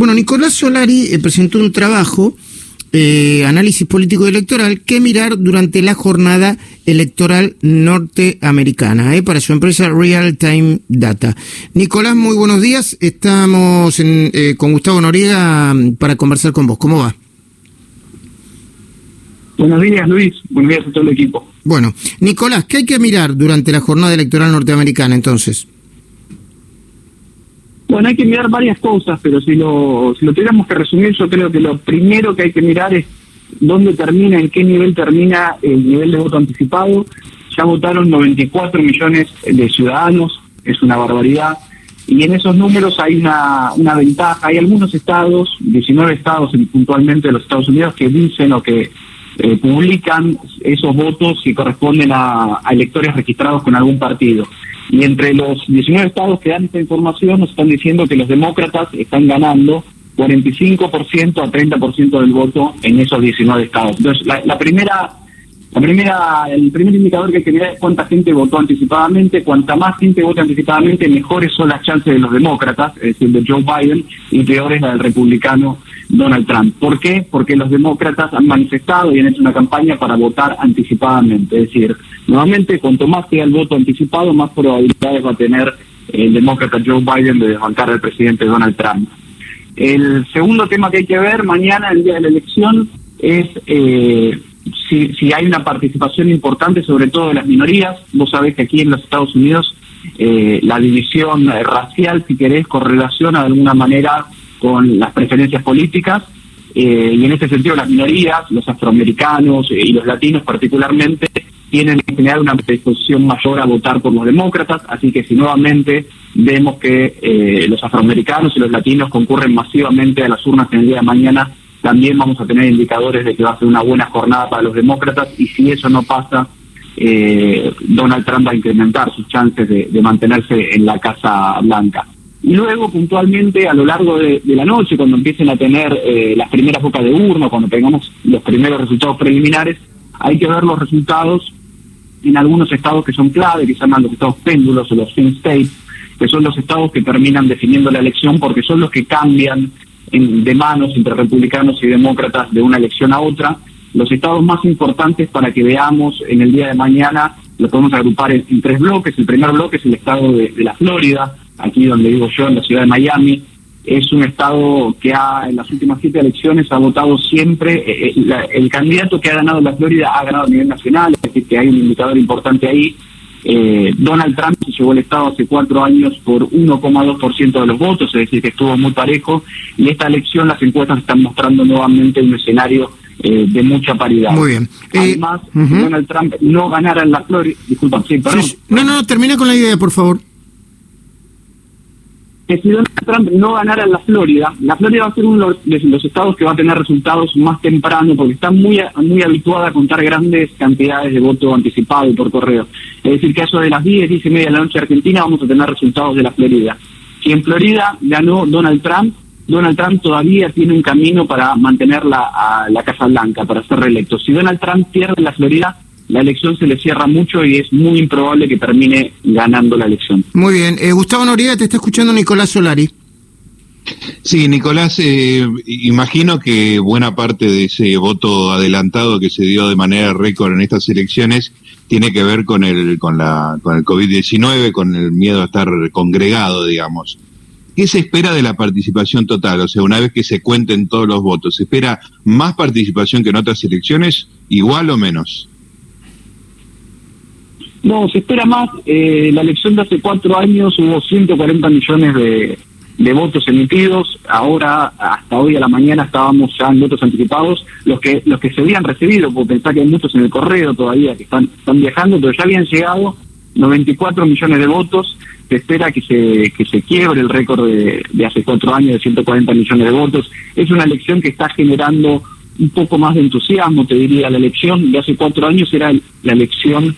Bueno, Nicolás Solari eh, presentó un trabajo, eh, análisis político electoral, que mirar durante la jornada electoral norteamericana, eh, para su empresa Real Time Data. Nicolás, muy buenos días. Estamos con Gustavo Noriega mm, para conversar con vos. ¿Cómo va? Buenos días, Luis. Buenos días a todo el equipo. Bueno, Nicolás, ¿qué hay que mirar durante la jornada electoral norteamericana entonces? Bueno, hay que mirar varias cosas, pero si lo, si lo tuviéramos que resumir, yo creo que lo primero que hay que mirar es dónde termina, en qué nivel termina el nivel de voto anticipado. Ya votaron 94 millones de ciudadanos, es una barbaridad. Y en esos números hay una, una ventaja. Hay algunos estados, 19 estados puntualmente de los Estados Unidos, que dicen o que eh, publican esos votos que corresponden a, electores registrados con algún partido. Y entre los 19 estados que dan esta información nos están diciendo que los demócratas están ganando 45% a 30% del voto en esos 19 estados. Entonces, la primera la primera, el primer indicador que hay que mirar es cuánta gente votó anticipadamente. Cuanta más gente vota anticipadamente, mejores son las chances de los demócratas, es decir, de Joe Biden, y peores la del republicano Donald Trump. ¿Por qué? Porque los demócratas han manifestado y han hecho una campaña para votar anticipadamente. Es decir, nuevamente, cuanto más sea el voto anticipado, más probabilidades va a tener el demócrata Joe Biden de desbancar al presidente Donald Trump. El segundo tema que hay que ver mañana, el día de la elección, es eh, si, si hay una participación importante, sobre todo de las minorías. Vos sabés que aquí en los Estados Unidos eh, la división racial, si querés, correlaciona de alguna manera con las preferencias políticas. Eh, y en ese sentido las minorías, los afroamericanos eh, y los latinos particularmente, tienen en general una predisposición mayor a votar por los demócratas, así que si nuevamente vemos que los afroamericanos y los latinos concurren masivamente a las urnas en el día de mañana, también vamos a tener indicadores de que va a ser una buena jornada para los demócratas y si eso no pasa, eh, Donald Trump va a incrementar sus chances de, mantenerse en la Casa Blanca. Y luego, puntualmente, a lo largo de, la noche, cuando empiecen a tener eh, las primeras bocas de urno, cuando tengamos los primeros resultados preliminares, hay que ver los resultados en algunos estados que son clave, que se llaman los estados péndulos o los swing states, que son los estados que terminan definiendo la elección porque son los que cambian de manos entre republicanos y demócratas de una elección a otra. Los estados más importantes para que veamos en el día de mañana los podemos agrupar en, tres bloques. El primer bloque es el estado de, la Florida, aquí donde vivo yo, en la ciudad de Miami. Es un estado que ha, en las últimas siete elecciones ha votado siempre, eh, eh, el candidato que ha ganado en la Florida ha ganado a nivel nacional, es decir, que hay un indicador importante ahí. Eh, Donald Trump se llevó el Estado hace cuatro años por 1,2% de los votos, es decir, que estuvo muy parejo, y esta elección las encuestas están mostrando nuevamente un escenario eh, de mucha paridad. Muy bien. Eh, Además, Donald Trump no ganara en la Florida, disculpa, sí, perdón. no, no, termina con la idea, por favor que si Donald Trump no ganara en la Florida, la Florida va a ser uno de los estados que va a tener resultados más temprano porque está muy muy habituada a contar grandes cantidades de voto anticipado por correo. Es decir, que eso de las 10, 10 y media de la noche Argentina vamos a tener resultados de la Florida. Si en Florida ganó Donald Trump, Donald Trump todavía tiene un camino para mantener la, la Casa Blanca, para ser reelecto. Si Donald Trump pierde la Florida, la elección se le cierra mucho y es muy improbable que termine ganando la elección. Muy bien. Eh, Gustavo Noriega, te está escuchando Nicolás Solari. Sí, Nicolás, eh, imagino que buena parte de ese voto adelantado que se dio de manera récord en estas elecciones tiene que ver con el con la con el COVID-19, con el miedo a estar congregado, digamos. ¿Qué se espera de la participación total? O sea, una vez que se cuenten todos los votos, ¿se espera más participación que en otras elecciones, igual o menos? No, se espera más. Eh, la elección de hace cuatro años hubo 140 millones de, de votos emitidos. Ahora, hasta hoy a la mañana, estábamos ya en votos anticipados. Los que los que se habían recibido, porque pensar que hay muchos en el correo todavía que están, están viajando, pero ya habían llegado 94 millones de votos. Se espera que se, que se quiebre el récord de, de hace cuatro años de 140 millones de votos. Es una elección que está generando un poco más de entusiasmo, te diría. La elección de hace cuatro años era la elección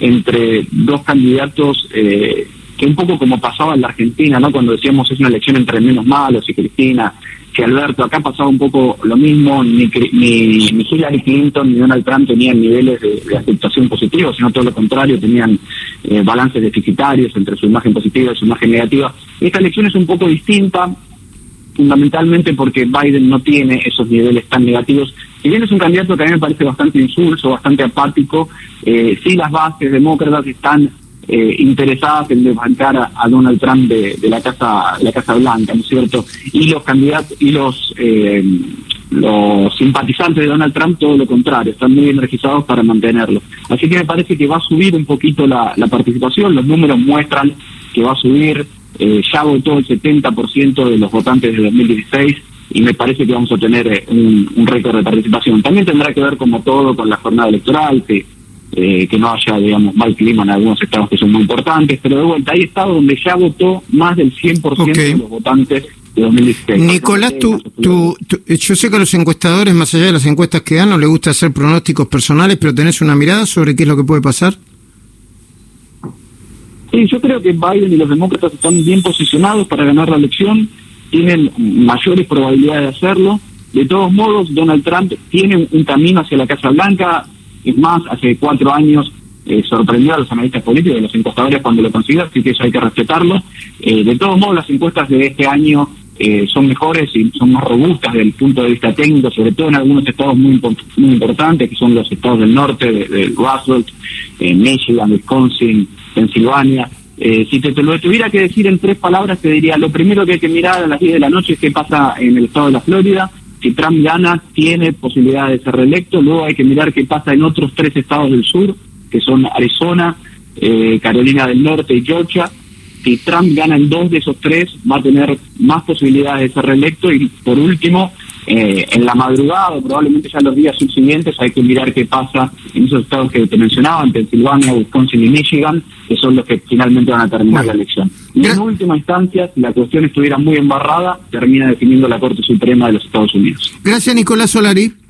entre dos candidatos eh, que un poco como pasaba en la Argentina, ¿no? Cuando decíamos es una elección entre menos malos y Cristina, que Alberto, acá pasaba un poco lo mismo, ni, ni, ni Hillary Clinton ni Donald Trump tenían niveles de, aceptación positivos, sino todo lo contrario, tenían eh, balances deficitarios entre su imagen positiva y su imagen negativa. Esta elección es un poco distinta, fundamentalmente porque Biden no tiene esos niveles tan negativos. Si bien es un candidato que a mí me parece bastante insulso, bastante apático, eh, sí las bases demócratas están eh, interesadas en desbancar a, Donald Trump de, la casa la Casa Blanca, ¿no es cierto? Y los candidatos y los eh, los simpatizantes de Donald Trump todo lo contrario, están muy energizados para mantenerlo. Así que me parece que va a subir un poquito la, participación, los números muestran que va a subir, eh, ya votó el 70% de los votantes de 2016 y me parece que vamos a tener eh, un, récord de participación. También tendrá que ver como todo con la jornada electoral, que, eh, que no haya, digamos, mal clima en algunos estados que son muy importantes, pero de vuelta hay estados donde ya votó más del 100% de los votantes Nicolás, tú, tú, yo sé que a los encuestadores, más allá de las encuestas que dan, no les gusta hacer pronósticos personales, pero tenés una mirada sobre qué es lo que puede pasar. Sí, yo creo que Biden y los demócratas están bien posicionados para ganar la elección, tienen mayores probabilidades de hacerlo. De todos modos, Donald Trump tiene un camino hacia la Casa Blanca. Es más, hace cuatro años eh, sorprendió a los analistas políticos y a los encuestadores cuando lo consiguió, así que eso hay que respetarlo. Eh, de todos modos, las encuestas de este año eh, son mejores y son más robustas desde el punto de vista técnico, sobre todo en algunos estados muy, muy importantes, que son los estados del norte, de, de Roosevelt, eh, Michigan, Wisconsin, Pensilvania. Eh, si te, lo tuviera que decir en tres palabras, te diría, lo primero que hay que mirar a las 10 de la noche es qué pasa en el estado de la Florida. Si Trump gana, tiene posibilidad de ser reelecto. Luego hay que mirar qué pasa en otros tres estados del sur, que son Arizona, Carolina del Norte y Georgia si Trump gana en dos de esos tres, va a tener más posibilidades de ser reelecto. Y por último, eh, en la madrugada, probablemente ya los días subsiguientes, hay que mirar qué pasa en esos estados que te mencionaba, en Pensilvania, Wisconsin y Michigan, que son los que finalmente van a terminar la elección. Y en última instancia, si la cuestión estuviera muy embarrada, termina definiendo la Corte Suprema de los Estados Unidos. Gracias, Nicolás Solari.